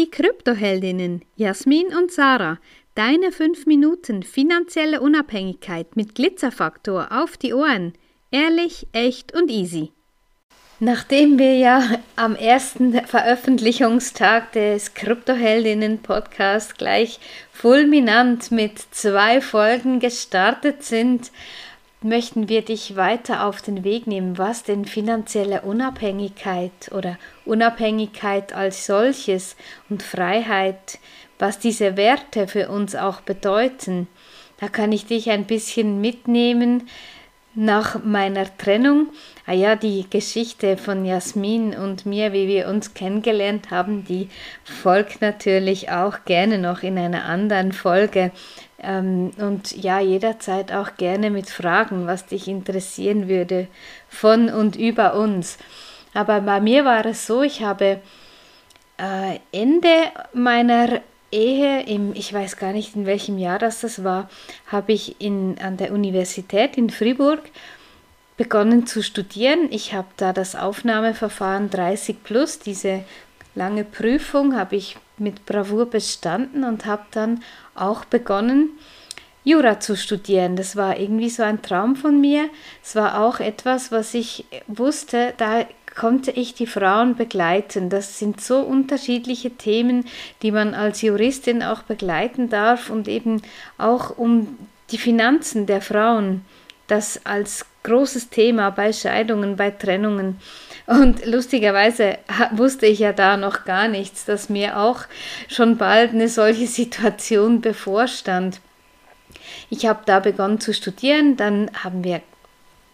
Die Kryptoheldinnen Jasmin und Sarah, deine 5 Minuten finanzielle Unabhängigkeit mit Glitzerfaktor auf die Ohren. Ehrlich, echt und easy. Nachdem wir ja am ersten Veröffentlichungstag des Kryptoheldinnen-Podcasts gleich fulminant mit zwei Folgen gestartet sind, möchten wir dich weiter auf den Weg nehmen, was denn finanzielle Unabhängigkeit oder Unabhängigkeit als solches und Freiheit, was diese Werte für uns auch bedeuten. Da kann ich dich ein bisschen mitnehmen nach meiner Trennung. Ah ja, die Geschichte von Jasmin und mir, wie wir uns kennengelernt haben, die folgt natürlich auch gerne noch in einer anderen Folge. Ähm, und ja, jederzeit auch gerne mit Fragen, was dich interessieren würde von und über uns. Aber bei mir war es so, ich habe äh, Ende meiner Ehe, im, ich weiß gar nicht in welchem Jahr das, das war, habe ich in, an der Universität in Fribourg begonnen zu studieren. Ich habe da das Aufnahmeverfahren 30 plus, diese lange Prüfung, habe ich mit Bravour bestanden und habe dann auch begonnen, Jura zu studieren. Das war irgendwie so ein Traum von mir. Es war auch etwas, was ich wusste, da konnte ich die Frauen begleiten. Das sind so unterschiedliche Themen, die man als Juristin auch begleiten darf und eben auch um die Finanzen der Frauen, das als großes Thema bei Scheidungen, bei Trennungen. Und lustigerweise wusste ich ja da noch gar nichts, dass mir auch schon bald eine solche Situation bevorstand. Ich habe da begonnen zu studieren, dann haben wir,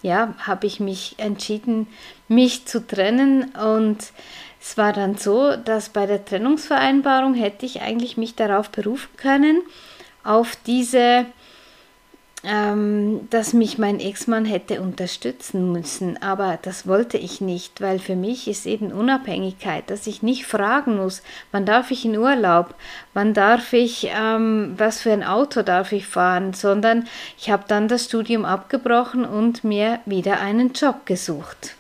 ja, habe ich mich entschieden, mich zu trennen und es war dann so, dass bei der Trennungsvereinbarung hätte ich eigentlich mich darauf berufen können, auf diese ähm, dass mich mein Ex-Mann hätte unterstützen müssen, aber das wollte ich nicht, weil für mich ist eben Unabhängigkeit, dass ich nicht fragen muss, wann darf ich in Urlaub, wann darf ich, ähm, was für ein Auto darf ich fahren, sondern ich habe dann das Studium abgebrochen und mir wieder einen Job gesucht.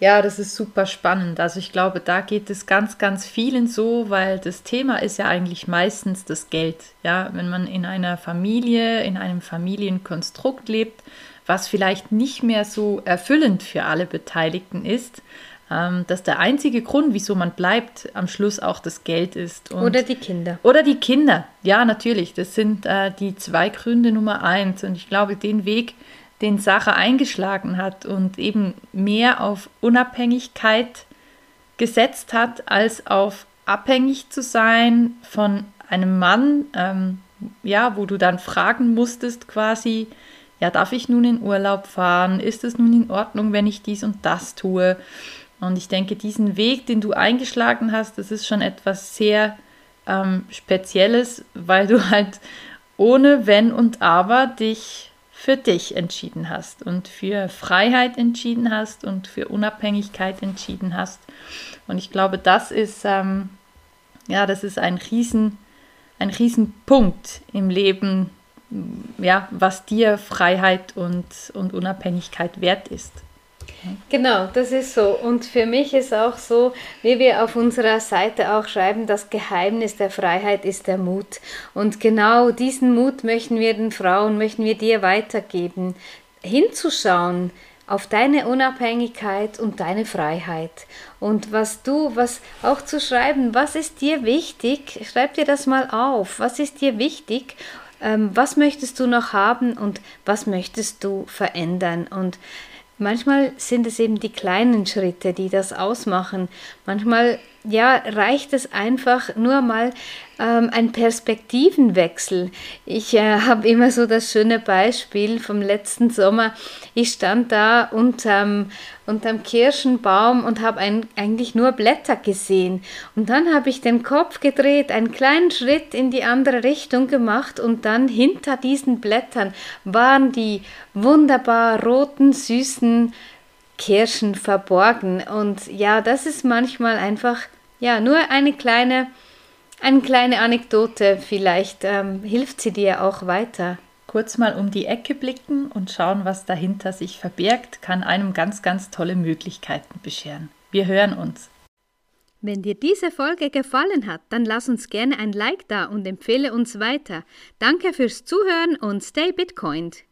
Ja, das ist super spannend. Also ich glaube, da geht es ganz, ganz vielen so, weil das Thema ist ja eigentlich meistens das Geld. Ja, wenn man in einer Familie, in einem Familienkonstrukt lebt, was vielleicht nicht mehr so erfüllend für alle Beteiligten ist, ähm, dass der einzige Grund, wieso man bleibt, am Schluss auch das Geld ist. Und oder die Kinder. Oder die Kinder. Ja, natürlich. Das sind äh, die zwei Gründe Nummer eins. Und ich glaube, den Weg, den Sache eingeschlagen hat und eben mehr auf Unabhängigkeit gesetzt hat, als auf abhängig zu sein von einem Mann, ähm, ja, wo du dann fragen musstest quasi, ja, darf ich nun in Urlaub fahren? Ist es nun in Ordnung, wenn ich dies und das tue? Und ich denke, diesen Weg, den du eingeschlagen hast, das ist schon etwas sehr ähm, Spezielles, weil du halt ohne Wenn und Aber dich für dich entschieden hast und für Freiheit entschieden hast und für Unabhängigkeit entschieden hast. Und ich glaube, das ist, ähm, ja, das ist ein riesen, ein Riesenpunkt im Leben, ja, was dir Freiheit und, und Unabhängigkeit wert ist. Genau, das ist so. Und für mich ist auch so, wie wir auf unserer Seite auch schreiben, das Geheimnis der Freiheit ist der Mut. Und genau diesen Mut möchten wir den Frauen, möchten wir dir weitergeben, hinzuschauen auf deine Unabhängigkeit und deine Freiheit. Und was du, was auch zu schreiben, was ist dir wichtig? Schreib dir das mal auf. Was ist dir wichtig? Ähm, was möchtest du noch haben und was möchtest du verändern? Und Manchmal sind es eben die kleinen Schritte, die das ausmachen. Manchmal ja, reicht es einfach nur mal ähm, ein Perspektivenwechsel. Ich äh, habe immer so das schöne Beispiel vom letzten Sommer. Ich stand da unterm, unterm Kirschenbaum und habe eigentlich nur Blätter gesehen. Und dann habe ich den Kopf gedreht, einen kleinen Schritt in die andere Richtung gemacht und dann hinter diesen Blättern waren die wunderbar roten, süßen Kirschen verborgen. Und ja, das ist manchmal einfach, ja, nur eine kleine, eine kleine Anekdote. Vielleicht ähm, hilft sie dir auch weiter. Kurz mal um die Ecke blicken und schauen, was dahinter sich verbirgt, kann einem ganz, ganz tolle Möglichkeiten bescheren. Wir hören uns. Wenn dir diese Folge gefallen hat, dann lass uns gerne ein Like da und empfehle uns weiter. Danke fürs Zuhören und stay Bitcoined.